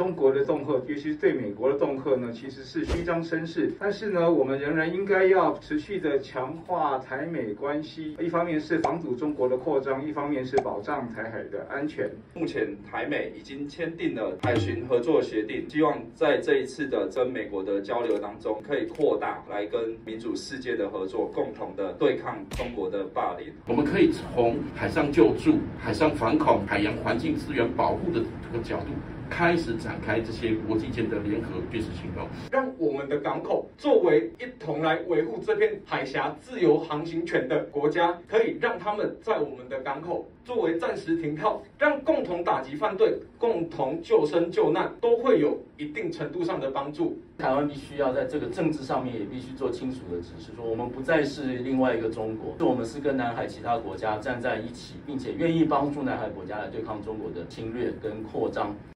中国的恫吓，尤其是对美国的恫吓呢，其实是虚张声势。但是呢，我们仍然应该要持续的强化台美关系，一方面是防堵中国的扩张，一方面是保障台海的安全。目前台美已经签订了海巡合作协定，希望在这一次的跟美国的交流当中，可以扩大来跟民主世界的合作，共同的对抗中国的霸凌。我们可以从海上救助、海上反恐、海洋环境资源保护的这个角度，开始展开这些国际间的联合军事行动，让我们的港口作为一同来维护这片海峡自由航行权的国家，可以让他们在我们的港口作为暂时停靠，让共同打击犯罪、共同救生救难，都会有一定程度上的帮助。台湾必须要在这个政治上面也必须做清楚的指示，说我们不再是另外一个中国，我们是跟南海其他国家站在一起，并且愿意帮助南海国家来对抗中国的侵略跟扩张。